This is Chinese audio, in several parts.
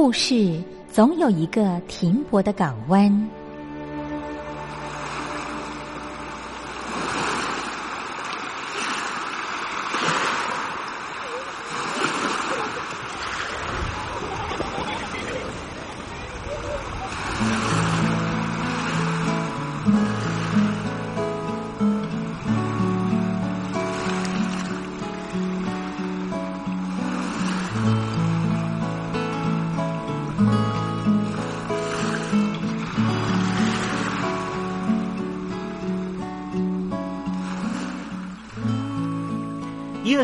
故事总有一个停泊的港湾。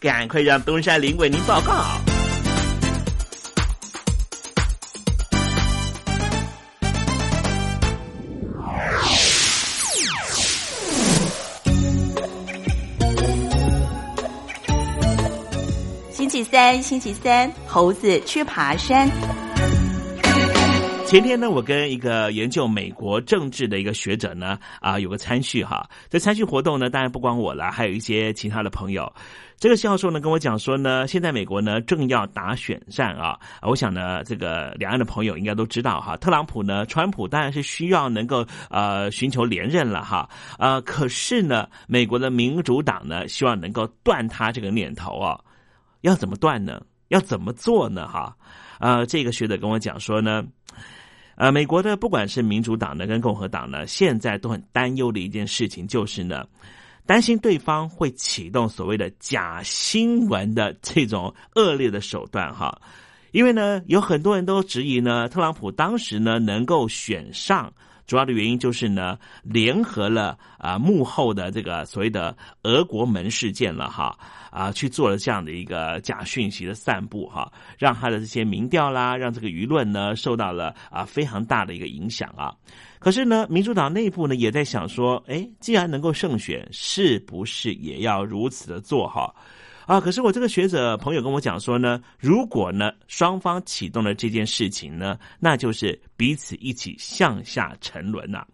赶快让东山林为您报告。星期三，星期三，猴子去爬山。前天呢，我跟一个研究美国政治的一个学者呢，啊，有个参叙哈。这参叙活动呢，当然不光我了，还有一些其他的朋友。这个教授呢跟我讲说呢，现在美国呢正要打选战啊。我想呢，这个两岸的朋友应该都知道哈，特朗普呢，川普当然是需要能够呃寻求连任了哈。呃，可是呢，美国的民主党呢，希望能够断他这个念头啊。要怎么断呢？要怎么做呢？哈，呃，这个学者跟我讲说呢。呃，美国的不管是民主党呢，跟共和党呢，现在都很担忧的一件事情，就是呢，担心对方会启动所谓的假新闻的这种恶劣的手段哈。因为呢，有很多人都质疑呢，特朗普当时呢能够选上。主要的原因就是呢，联合了啊幕后的这个所谓的俄国门事件了哈啊，去做了这样的一个假讯息的散布哈，让他的这些民调啦，让这个舆论呢受到了啊非常大的一个影响啊。可是呢，民主党内部呢也在想说，哎，既然能够胜选，是不是也要如此的做哈？啊，可是我这个学者朋友跟我讲说呢，如果呢双方启动了这件事情呢，那就是彼此一起向下沉沦呐。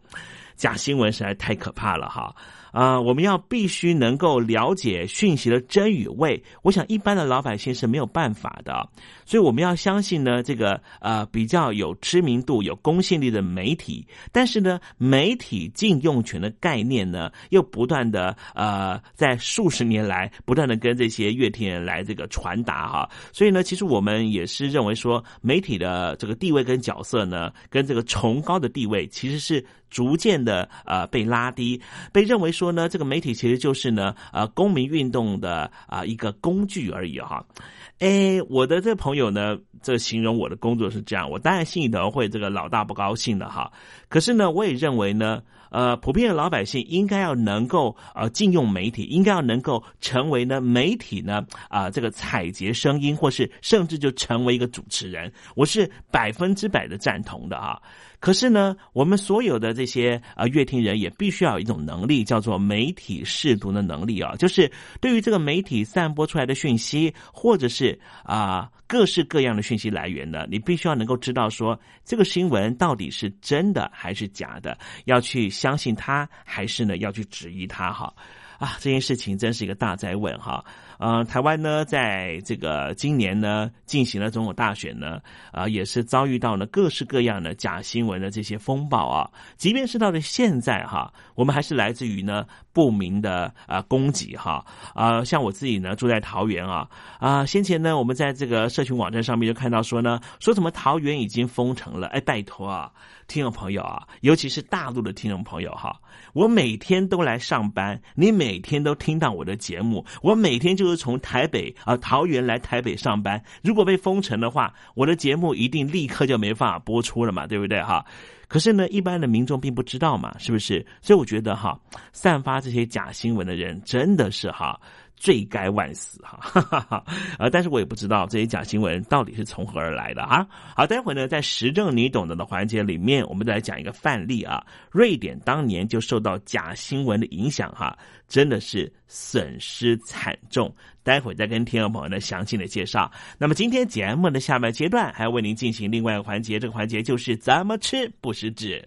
假新闻实在太可怕了哈。啊，我们要必须能够了解讯息的真与伪，我想一般的老百姓是没有办法的，所以我们要相信呢，这个呃比较有知名度、有公信力的媒体，但是呢，媒体禁用权的概念呢，又不断的呃在数十年来不断的跟这些乐听人来这个传达哈，所以呢，其实我们也是认为说，媒体的这个地位跟角色呢，跟这个崇高的地位，其实是。逐渐的呃被拉低，被认为说说呢，这个媒体其实就是呢呃公民运动的啊一个工具而已哈。哎，我的这朋友呢，这形容我的工作是这样，我当然心里头会这个老大不高兴的哈。可是呢，我也认为呢。呃，普遍的老百姓应该要能够呃禁用媒体，应该要能够成为呢媒体呢啊这个采集声音，或是甚至就成为一个主持人，我是百分之百的赞同的啊。可是呢，我们所有的这些呃乐听人也必须要有一种能力，叫做媒体试读的能力啊，就是对于这个媒体散播出来的讯息，或者是啊。各式各样的讯息来源呢，你必须要能够知道说这个新闻到底是真的还是假的，要去相信它，还是呢要去质疑它？哈啊，这件事情真是一个大灾问哈。呃，台湾呢，在这个今年呢，进行了总统大选呢，啊，也是遭遇到了各式各样的假新闻的这些风暴啊。即便是到了现在哈，我们还是来自于呢不明的啊攻击哈啊。像我自己呢，住在桃园啊啊，先前呢，我们在这个社群网站上面就看到说呢，说什么桃园已经封城了，哎，拜托啊。听众朋友啊，尤其是大陆的听众朋友哈，我每天都来上班，你每天都听到我的节目，我每天就是从台北啊桃园来台北上班。如果被封城的话，我的节目一定立刻就没办法播出了嘛，对不对哈？可是呢，一般的民众并不知道嘛，是不是？所以我觉得哈，散发这些假新闻的人真的是哈。罪该万死哈哈哈，啊！但是我也不知道这些假新闻到底是从何而来的啊。好，待会呢，在时政你懂得的环节里面，我们再来讲一个范例啊。瑞典当年就受到假新闻的影响哈，真的是损失惨重。待会再跟听众朋友呢详细的介绍。那么今天节目的下半阶段还要为您进行另外一个环节，这个环节就是怎么吃不食指。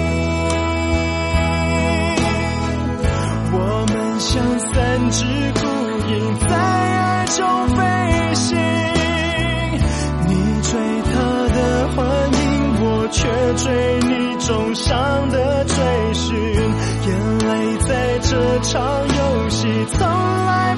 像三只孤鹰在爱中飞行，你追他的幻影，我却追你重伤的追寻。眼泪在这场游戏从来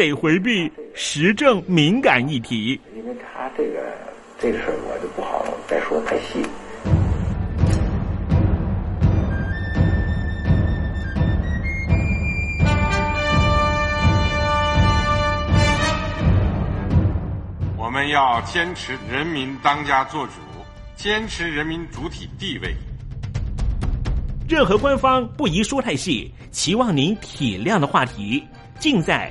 得回避时政敏感议题，因为他这个这个事儿我就不好再说太细。我们要坚持人民当家作主，坚持人民主体地位。任何官方不宜说太细。期望您体谅的话题，尽在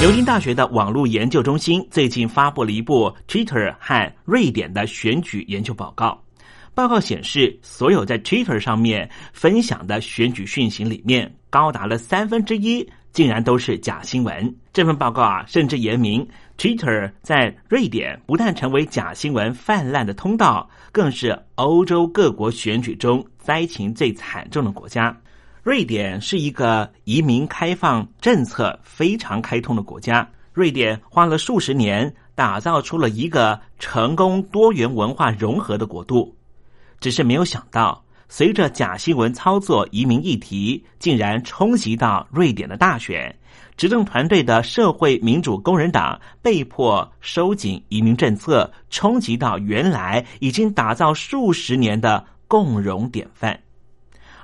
牛津大学的网络研究中心最近发布了一部 Twitter 和瑞典的选举研究报告。报告显示，所有在 Twitter 上面分享的选举讯息里面，高达了三分之一竟然都是假新闻。这份报告啊，甚至言明，Twitter 在瑞典不但成为假新闻泛滥的通道，更是欧洲各国选举中灾情最惨重的国家。瑞典是一个移民开放政策非常开通的国家。瑞典花了数十年打造出了一个成功多元文化融合的国度，只是没有想到，随着假新闻操作移民议题竟然冲击到瑞典的大选，执政团队的社会民主工人党被迫收紧移民政策，冲击到原来已经打造数十年的共荣典范。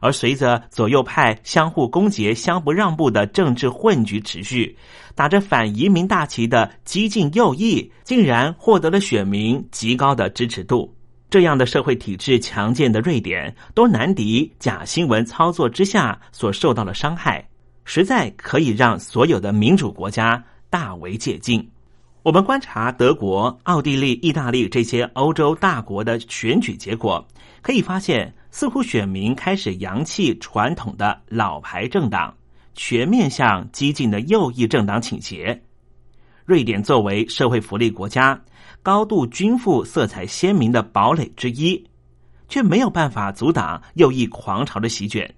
而随着左右派相互攻讦、相不让步的政治混局持续，打着反移民大旗的激进右翼竟然获得了选民极高的支持度。这样的社会体制强健的瑞典，都难敌假新闻操作之下所受到的伤害，实在可以让所有的民主国家大为借鉴。我们观察德国、奥地利、意大利这些欧洲大国的选举结果，可以发现，似乎选民开始扬弃传统的老牌政党，全面向激进的右翼政党倾斜。瑞典作为社会福利国家。高度均富、色彩鲜明的堡垒之一，却没有办法阻挡右翼狂潮的席卷，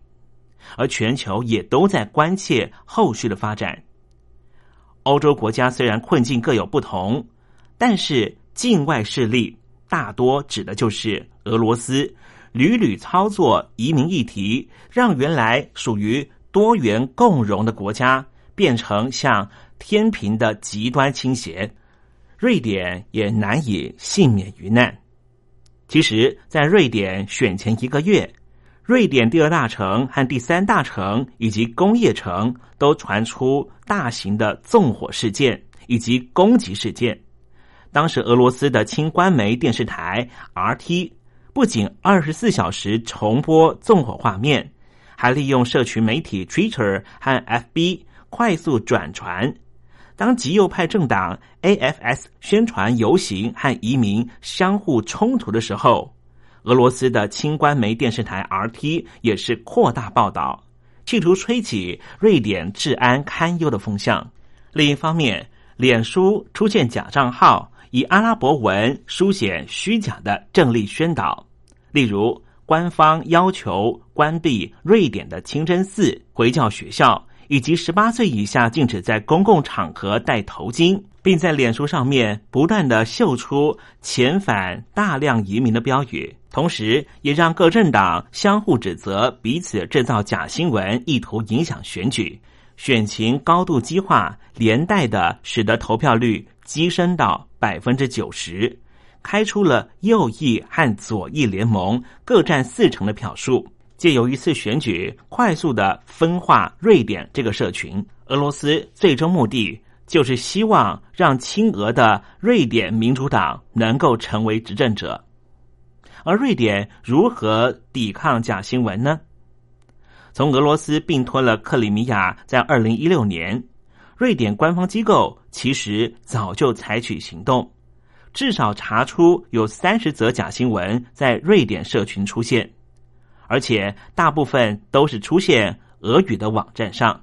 而全球也都在关切后续的发展。欧洲国家虽然困境各有不同，但是境外势力大多指的就是俄罗斯，屡屡操作移民议题，让原来属于多元共荣的国家变成向天平的极端倾斜。瑞典也难以幸免于难。其实，在瑞典选前一个月，瑞典第二大城和第三大城以及工业城都传出大型的纵火事件以及攻击事件。当时，俄罗斯的轻官媒电视台 RT 不仅二十四小时重播纵火画面，还利用社群媒体 Twitter 和 FB 快速转传。当极右派政党 AFS 宣传游行和移民相互冲突的时候，俄罗斯的轻官媒电视台 RT 也是扩大报道，企图吹起瑞典治安堪忧的风向。另一方面，脸书出现假账号，以阿拉伯文书写虚假的政力宣导，例如官方要求关闭瑞典的清真寺、回教学校。以及十八岁以下禁止在公共场合戴头巾，并在脸书上面不断的秀出遣返大量移民的标语，同时也让各政党相互指责彼此制造假新闻，意图影响选举，选情高度激化，连带的使得投票率激升到百分之九十，开出了右翼和左翼联盟各占四成的票数。借由一次选举，快速的分化瑞典这个社群。俄罗斯最终目的就是希望让亲俄的瑞典民主党能够成为执政者。而瑞典如何抵抗假新闻呢？从俄罗斯并吞了克里米亚，在二零一六年，瑞典官方机构其实早就采取行动，至少查出有三十则假新闻在瑞典社群出现。而且大部分都是出现俄语的网站上，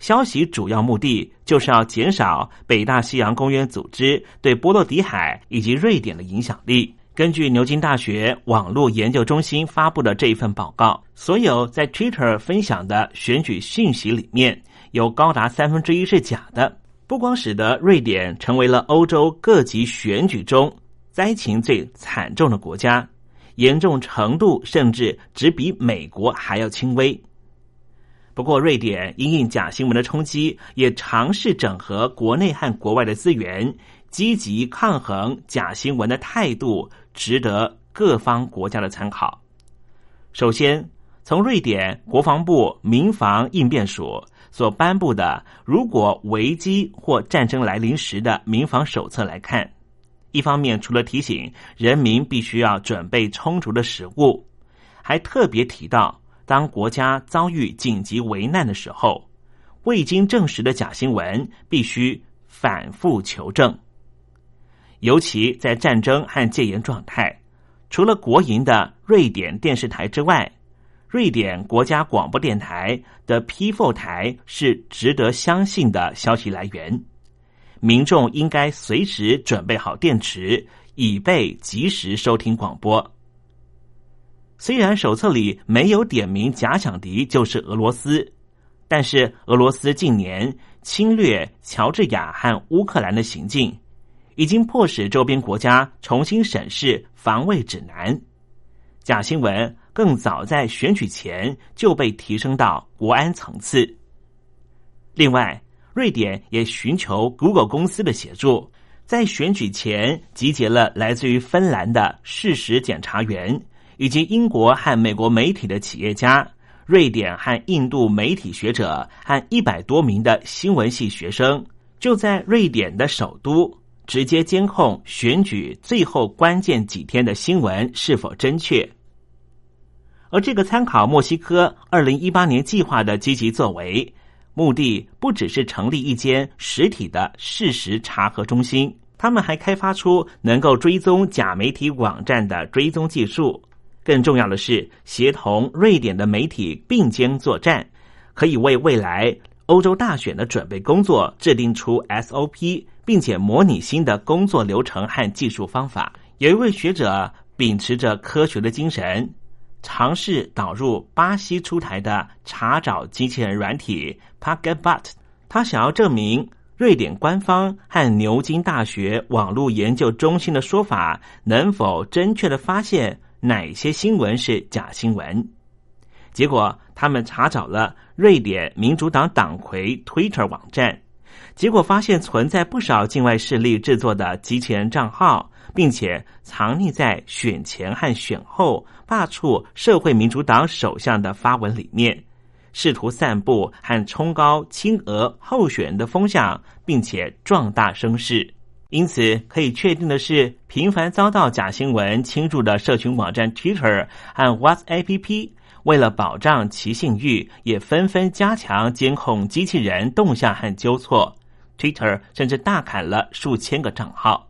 消息主要目的就是要减少北大西洋公约组织对波罗的海以及瑞典的影响力。根据牛津大学网络研究中心发布的这一份报告，所有在 Twitter 分享的选举信息里面，有高达三分之一是假的，不光使得瑞典成为了欧洲各级选举中灾情最惨重的国家。严重程度甚至只比美国还要轻微。不过，瑞典因应假新闻的冲击，也尝试整合国内和国外的资源，积极抗衡假新闻的态度，值得各方国家的参考。首先，从瑞典国防部民防应变署所颁布的“如果危机或战争来临时的民防手册”来看。一方面，除了提醒人民必须要准备充足的食物，还特别提到，当国家遭遇紧急危难的时候，未经证实的假新闻必须反复求证。尤其在战争和戒严状态，除了国营的瑞典电视台之外，瑞典国家广播电台的 P4 台是值得相信的消息来源。民众应该随时准备好电池，以备及时收听广播。虽然手册里没有点名假想敌就是俄罗斯，但是俄罗斯近年侵略乔治亚和乌克兰的行径，已经迫使周边国家重新审视防卫指南。假新闻更早在选举前就被提升到国安层次。另外。瑞典也寻求 Google 公司的协助，在选举前集结了来自于芬兰的事实检查员，以及英国和美国媒体的企业家、瑞典和印度媒体学者和一百多名的新闻系学生，就在瑞典的首都直接监控选举最后关键几天的新闻是否真确。而这个参考墨西哥二零一八年计划的积极作为。目的不只是成立一间实体的事实查核中心，他们还开发出能够追踪假媒体网站的追踪技术。更重要的是，协同瑞典的媒体并肩作战，可以为未来欧洲大选的准备工作制定出 SOP，并且模拟新的工作流程和技术方法。有一位学者秉持着科学的精神。尝试导入巴西出台的查找机器人软体 Pagabot，他想要证明瑞典官方和牛津大学网络研究中心的说法能否正确的发现哪些新闻是假新闻。结果，他们查找了瑞典民主党党魁 Twitter 网站，结果发现存在不少境外势力制作的机器人账号。并且藏匿在选前和选后罢黜社会民主党首相的发文里面，试图散布和冲高亲俄候选人的风向，并且壮大声势。因此，可以确定的是，频繁遭到假新闻侵入的社群网站 Twitter 和 WhatsApp，为了保障其信誉，也纷纷加强监控机器人动向和纠错。Twitter 甚至大砍了数千个账号。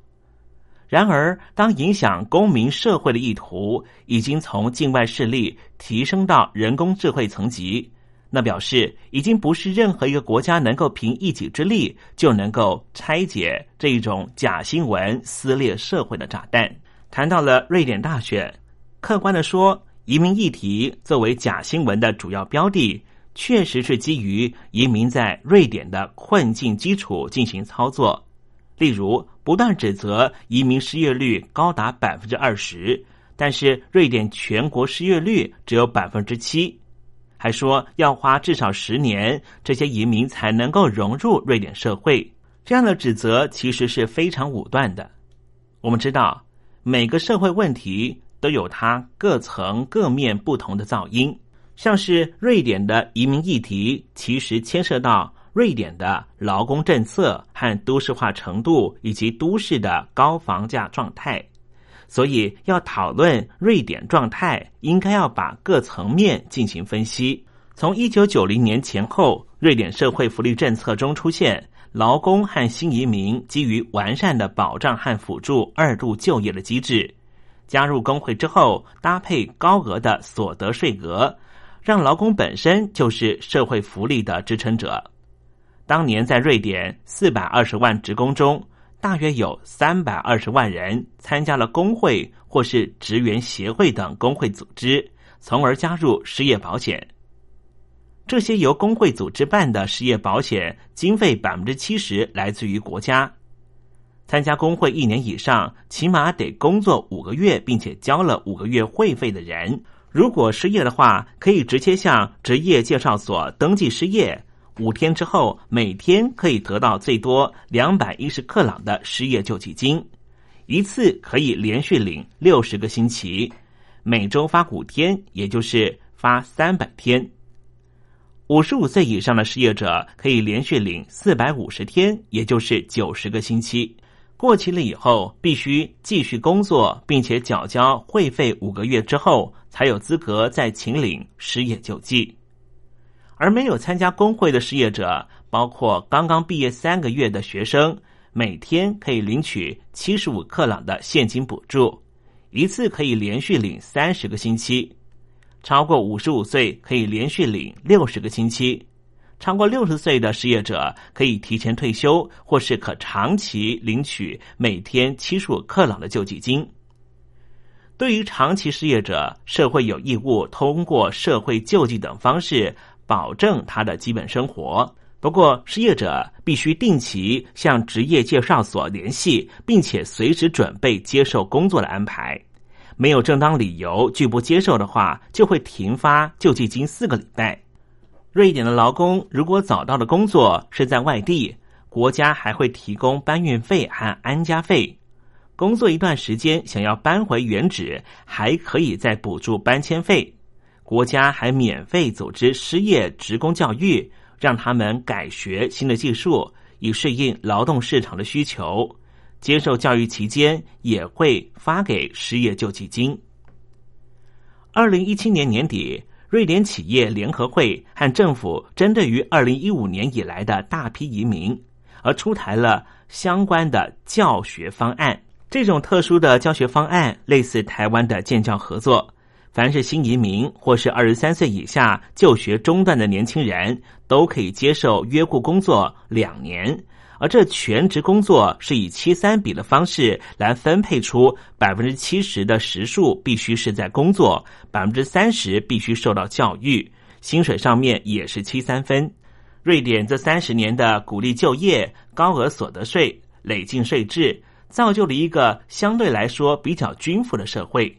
然而，当影响公民社会的意图已经从境外势力提升到人工智慧层级，那表示已经不是任何一个国家能够凭一己之力就能够拆解这一种假新闻撕裂社会的炸弹。谈到了瑞典大选，客观的说，移民议题作为假新闻的主要标的，确实是基于移民在瑞典的困境基础进行操作。例如，不断指责移民失业率高达百分之二十，但是瑞典全国失业率只有百分之七，还说要花至少十年，这些移民才能够融入瑞典社会。这样的指责其实是非常武断的。我们知道，每个社会问题都有它各层各面不同的噪音，像是瑞典的移民议题，其实牵涉到。瑞典的劳工政策和都市化程度，以及都市的高房价状态，所以要讨论瑞典状态，应该要把各层面进行分析。从一九九零年前后，瑞典社会福利政策中出现劳工和新移民基于完善的保障和辅助二度就业的机制，加入工会之后，搭配高额的所得税额，让劳工本身就是社会福利的支撑者。当年在瑞典四百二十万职工中，大约有三百二十万人参加了工会或是职员协会等工会组织，从而加入失业保险。这些由工会组织办的失业保险经费百分之七十来自于国家。参加工会一年以上，起码得工作五个月，并且交了五个月会费的人，如果失业的话，可以直接向职业介绍所登记失业。五天之后，每天可以得到最多两百一十克朗的失业救济金，一次可以连续领六十个星期，每周发五天，也就是发三百天。五十五岁以上的失业者可以连续领四百五十天，也就是九十个星期。过期了以后，必须继续工作，并且缴交会费五个月之后，才有资格再请领失业救济。而没有参加工会的失业者，包括刚刚毕业三个月的学生，每天可以领取七十五克朗的现金补助，一次可以连续领三十个星期；超过五十五岁可以连续领六十个星期；超过六十岁的失业者可以提前退休，或是可长期领取每天七十五克朗的救济金。对于长期失业者，社会有义务通过社会救济等方式。保证他的基本生活。不过，失业者必须定期向职业介绍所联系，并且随时准备接受工作的安排。没有正当理由拒不接受的话，就会停发救济金四个礼拜。瑞典的劳工如果找到的工作是在外地，国家还会提供搬运费和安家费。工作一段时间，想要搬回原址，还可以再补助搬迁费。国家还免费组织失业职工教育，让他们改学新的技术，以适应劳动市场的需求。接受教育期间，也会发给失业救济金。二零一七年年底。瑞典企业联合会和政府针对于二零一五年以来的大批移民，而出台了相关的教学方案。这种特殊的教学方案类似台湾的建教合作，凡是新移民或是二十三岁以下就学中断的年轻人，都可以接受约雇工作两年。而这全职工作是以七三比的方式来分配出百分之七十的时数必须是在工作，百分之三十必须受到教育，薪水上面也是七三分。瑞典这三十年的鼓励就业、高额所得税、累进税制，造就了一个相对来说比较均富的社会。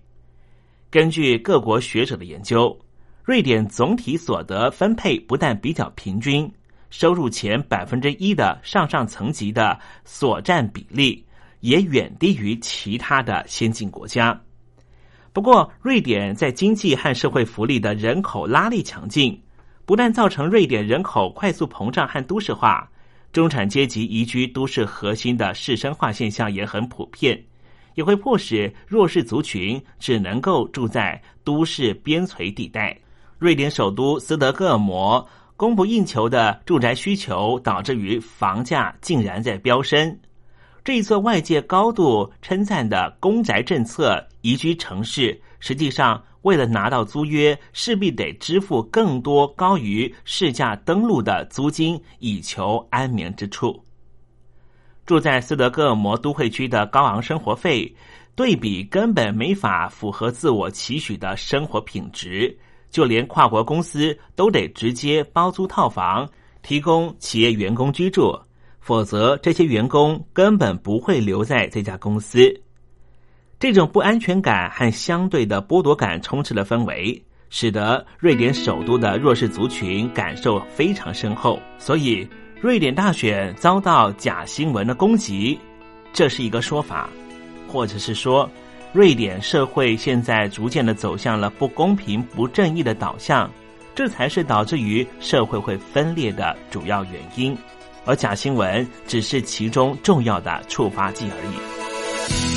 根据各国学者的研究，瑞典总体所得分配不但比较平均。收入前百分之一的上上层级的所占比例，也远低于其他的先进国家。不过，瑞典在经济和社会福利的人口拉力强劲，不但造成瑞典人口快速膨胀和都市化，中产阶级移居都市核心的市生化现象也很普遍，也会迫使弱势族群只能够住在都市边陲地带。瑞典首都斯德哥尔摩。供不应求的住宅需求导致于房价竟然在飙升。这一座外界高度称赞的公宅政策宜居城市，实际上为了拿到租约，势必得支付更多高于市价登录的租金，以求安眠之处。住在斯德哥尔摩都会区的高昂生活费，对比根本没法符合自我期许的生活品质。就连跨国公司都得直接包租套房，提供企业员工居住，否则这些员工根本不会留在这家公司。这种不安全感和相对的剥夺感充斥了氛围，使得瑞典首都的弱势族群感受非常深厚。所以，瑞典大选遭到假新闻的攻击，这是一个说法，或者是说。瑞典社会现在逐渐的走向了不公平、不正义的导向，这才是导致于社会会分裂的主要原因，而假新闻只是其中重要的触发剂而已。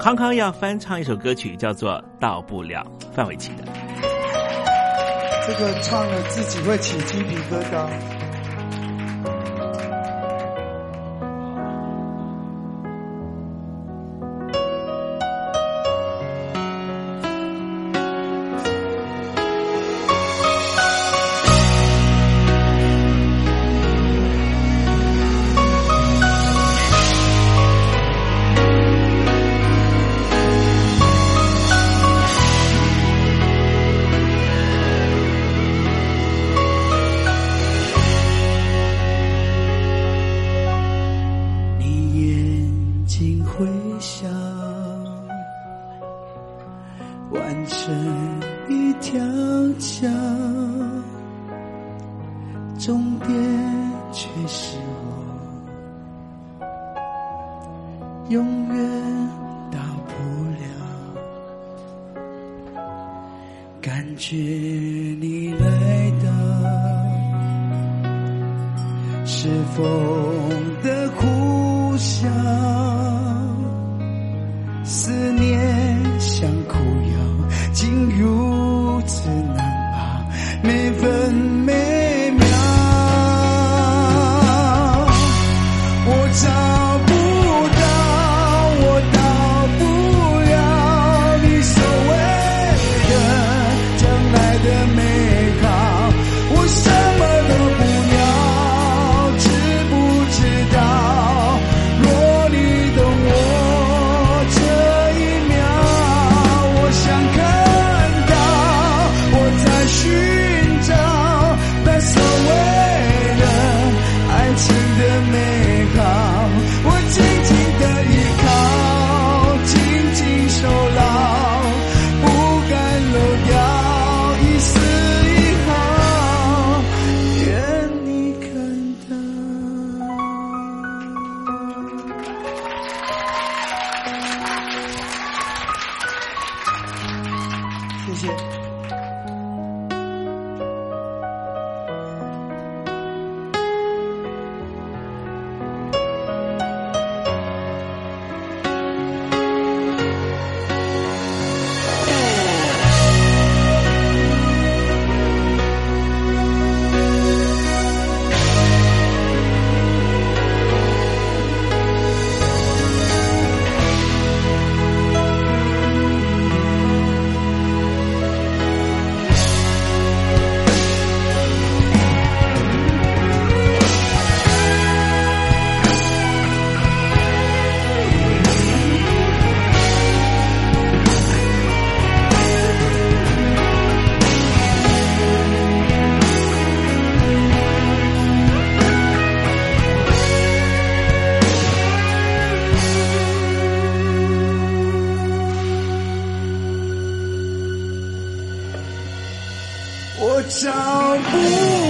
康康要翻唱一首歌曲，叫做《到不了》，范玮琪的。这个唱了自己会起鸡皮疙瘩。紧紧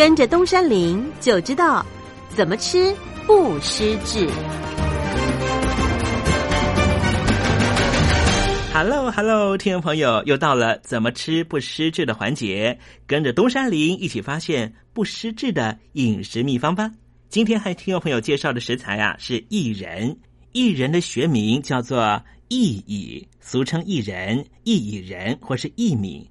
跟着东山林就知道怎么吃不失智。Hello，Hello，听众朋友，又到了怎么吃不失智的环节，跟着东山林一起发现不失智的饮食秘方吧。今天和听众朋友介绍的食材啊是薏仁，薏仁的学名叫做薏苡，俗称薏仁、薏苡仁或是薏米。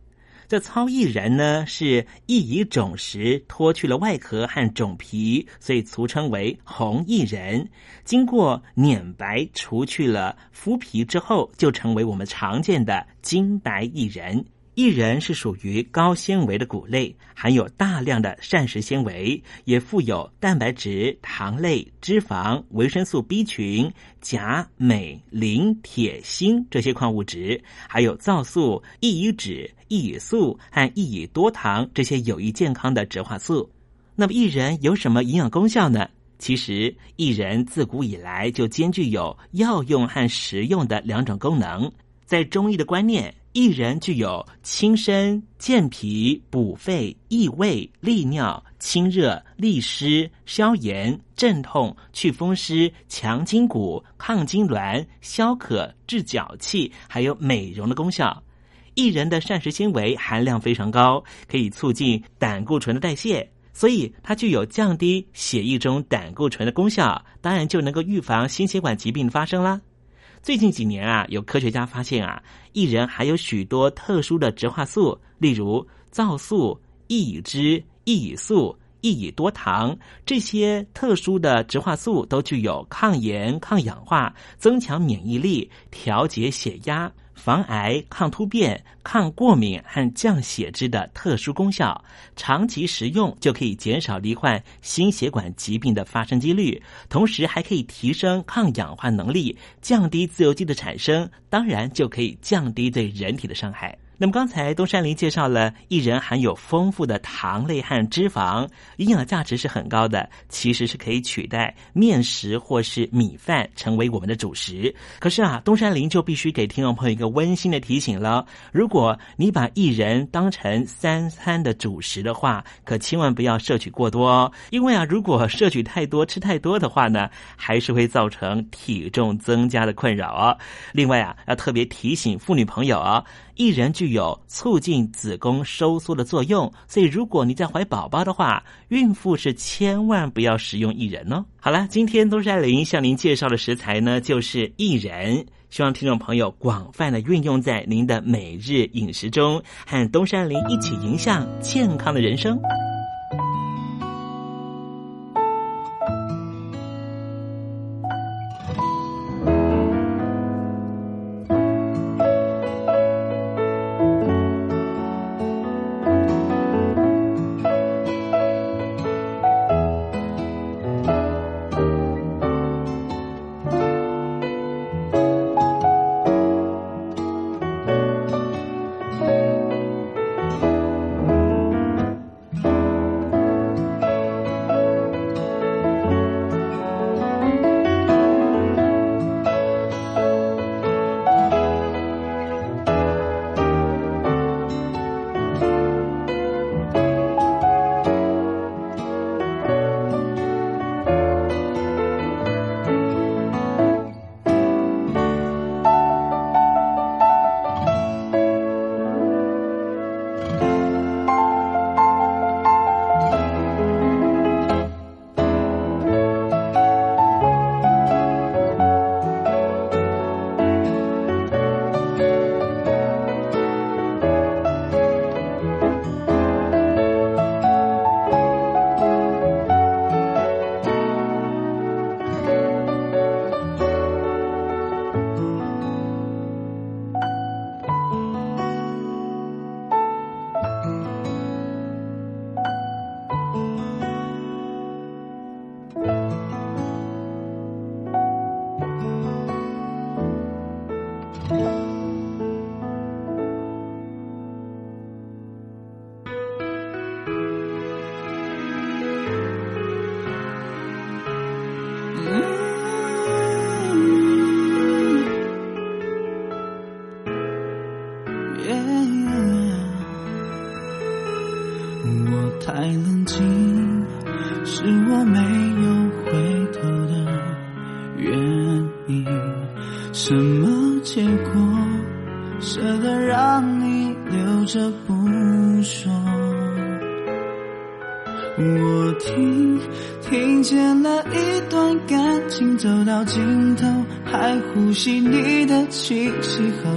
这糙薏仁呢，是薏苡种实脱去了外壳和种皮，所以俗称为红薏仁。经过碾白，除去了麸皮之后，就成为我们常见的金白薏仁。薏仁是属于高纤维的谷类，含有大量的膳食纤维，也富有蛋白质、糖类、脂肪、维生素 B 群、钾、镁、磷、铁、锌这些矿物质，还有皂素、异乙酯、异乙素和异乙多糖这些有益健康的植化素。那么薏仁有什么营养功效呢？其实，薏仁自古以来就兼具有药用和食用的两种功能。在中医的观念，薏仁具有清身、健脾、补肺、益胃、利尿、清热、利湿、消炎、镇痛、祛风湿、强筋骨、抗痉挛、消渴、治脚气，还有美容的功效。薏仁的膳食纤维含量非常高，可以促进胆固醇的代谢。所以它具有降低血液中胆固醇的功效，当然就能够预防心血管疾病的发生啦。最近几年啊，有科学家发现啊，薏仁还有许多特殊的植化素，例如皂素、薏苡脂、薏苡素、薏苡多糖，这些特殊的植化素都具有抗炎、抗氧化、增强免疫力、调节血压。防癌、抗突变、抗过敏和降血脂的特殊功效，长期食用就可以减少罹患心血管疾病的发生几率，同时还可以提升抗氧化能力，降低自由基的产生，当然就可以降低对人体的伤害。那么刚才东山林介绍了薏仁含有丰富的糖类和脂肪，营养价值是很高的，其实是可以取代面食或是米饭成为我们的主食。可是啊，东山林就必须给听众朋友一个温馨的提醒了：如果你把薏仁当成三餐的主食的话，可千万不要摄取过多哦。因为啊，如果摄取太多、吃太多的话呢，还是会造成体重增加的困扰哦。另外啊，要特别提醒妇女朋友啊。薏仁具有促进子宫收缩的作用，所以如果你在怀宝宝的话，孕妇是千万不要食用薏仁哦。好了，今天东山林向您介绍的食材呢，就是薏仁，希望听众朋友广泛的运用在您的每日饮食中，和东山林一起迎向健康的人生。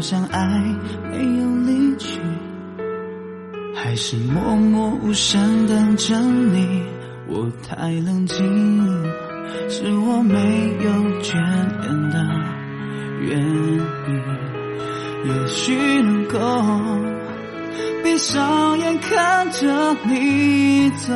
像爱没有离去，还是默默无声等着你。我太冷静，是我没有眷恋的原因。也许能够闭上眼看着你走，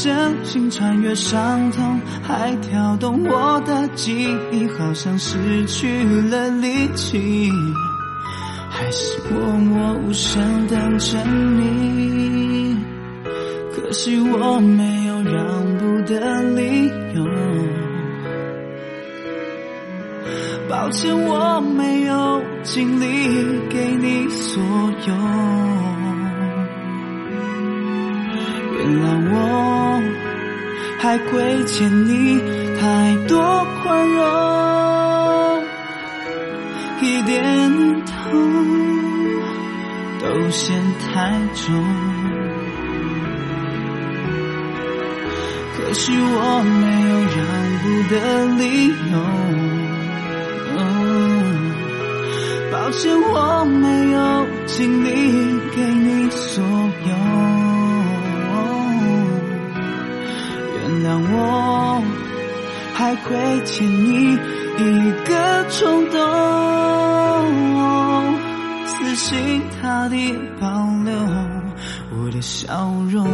真心穿越伤痛，还跳动我的记忆，好像失去了力气。还是默默无声等着你？可惜我没有让步的理由。抱歉，我没有尽力给你所有。还亏欠你太多宽容，一点痛都嫌太重。可是我没有让步的理由。抱歉，我没有尽力给你所有。还亏欠你一个冲动。死心塌地保留我的笑容。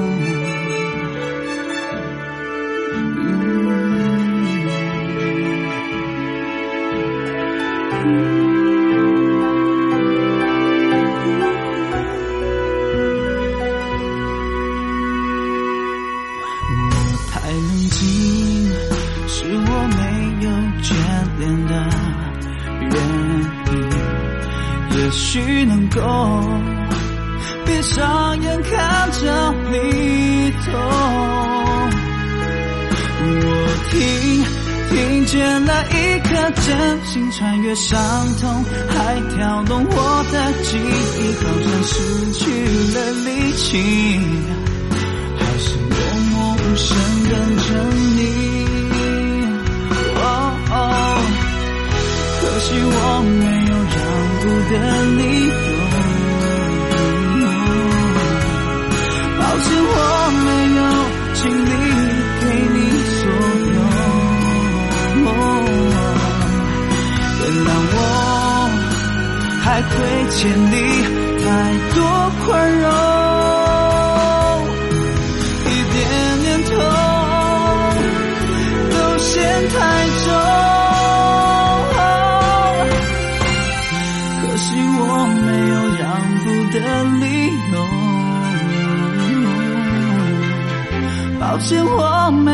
默无声等着你。哦哦，可惜我没有让步的理由。抱歉，我没有尽力给你所有。原谅我，还亏欠你太多宽容。是我们